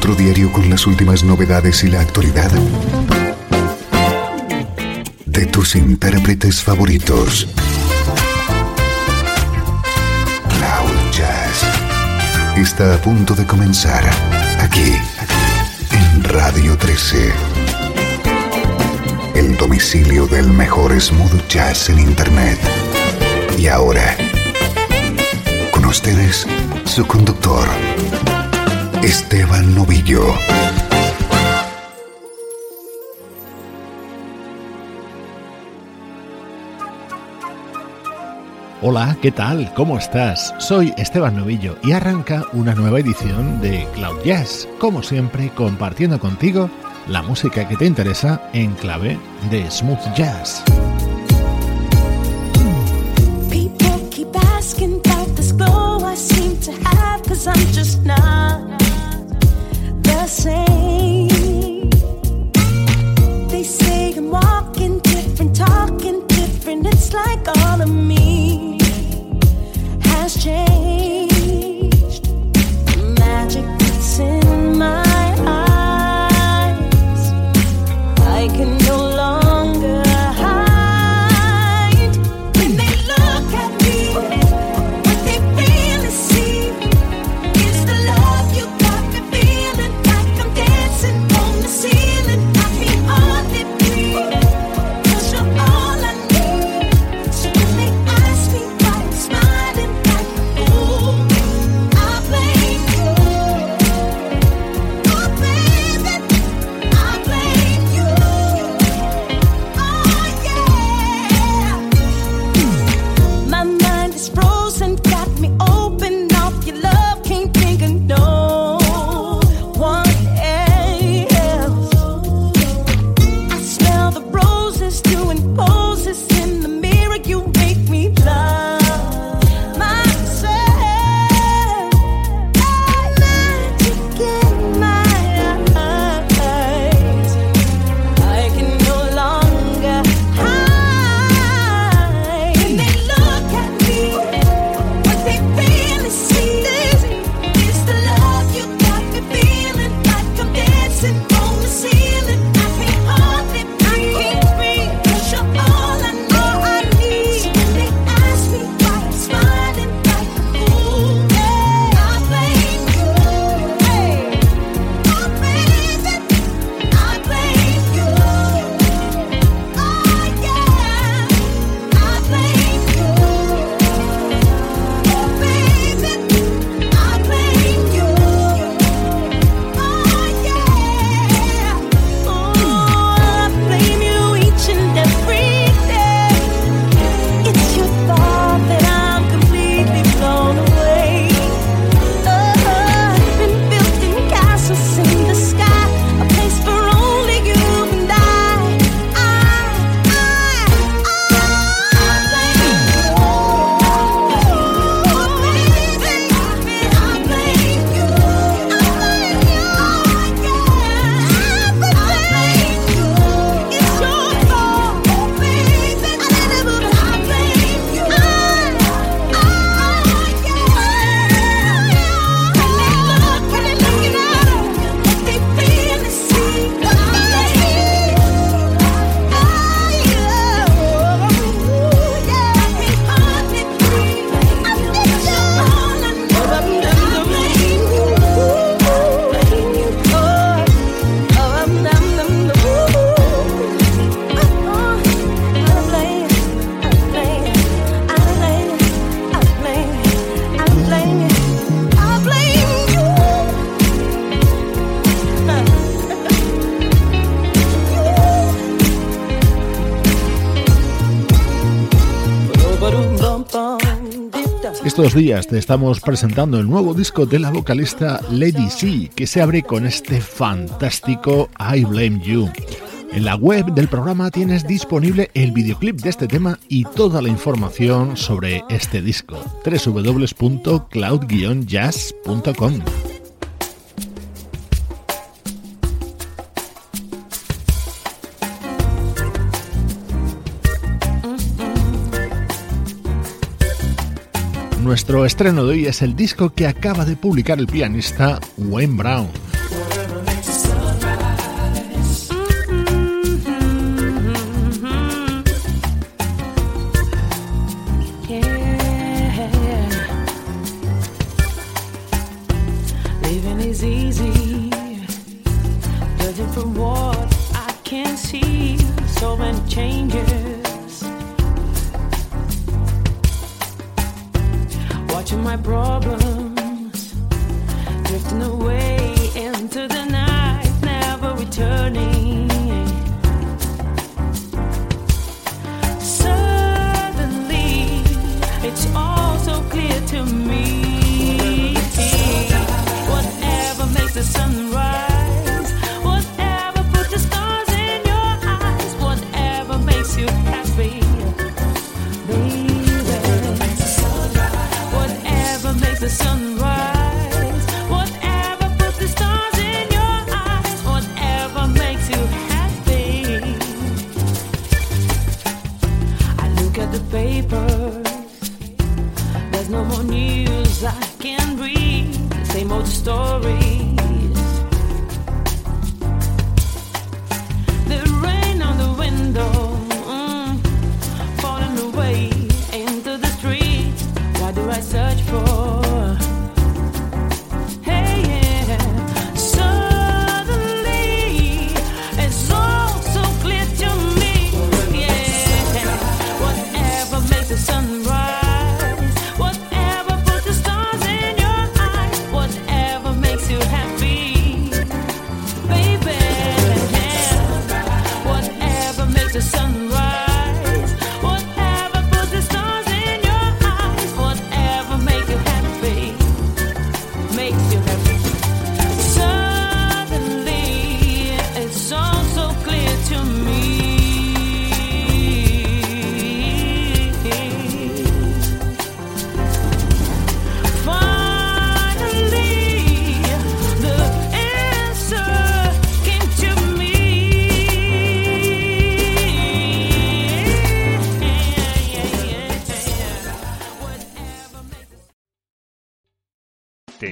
encuentro diario con las últimas novedades y la actualidad de tus intérpretes favoritos. Cloud Jazz está a punto de comenzar aquí, en Radio 13. El domicilio del mejor smooth jazz en Internet. Y ahora, con ustedes, su conductor, Esteban Novillo. Hola, ¿qué tal? ¿Cómo estás? Soy Esteban Novillo y arranca una nueva edición de Cloud Jazz, como siempre compartiendo contigo la música que te interesa en clave de smooth jazz. Estos días te estamos presentando el nuevo disco de la vocalista Lady C, que se abre con este fantástico I Blame You. En la web del programa tienes disponible el videoclip de este tema y toda la información sobre este disco. www.cloud-jazz.com Nuestro estreno de hoy es el disco que acaba de publicar el pianista Wayne Brown. my problems. There's no more news I can read. The same old stories. The rain on the window, mm, falling away into the street. Do I search for?